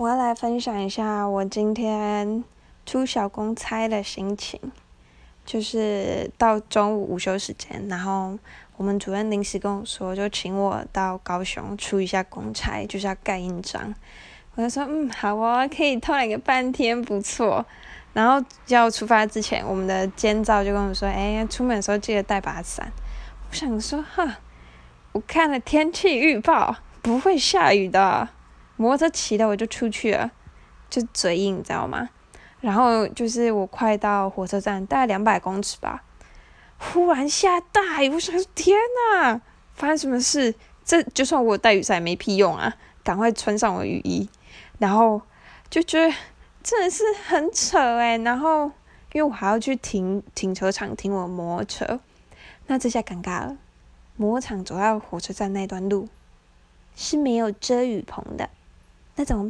我要来分享一下我今天出小公差的心情，就是到中午午休时间，然后我们主任临时跟我说，就请我到高雄出一下公差，就是要盖印章。我就说，嗯，好哦，可以偷懒个半天，不错。然后要出发之前，我们的监造就跟我说，哎，出门的时候记得带把伞。我想说，哈，我看了天气预报，不会下雨的。摩托车骑的我就出去了，就嘴硬，你知道吗？然后就是我快到火车站，大概两百公尺吧，忽然下大雨，我想天哪，发生什么事？这就算我带雨伞没屁用啊！赶快穿上我雨衣，然后就觉得真的是很扯诶。然后因为我还要去停停车场停我摩托车，那这下尴尬了。摩场走到火车站那段路是没有遮雨棚的。那怎么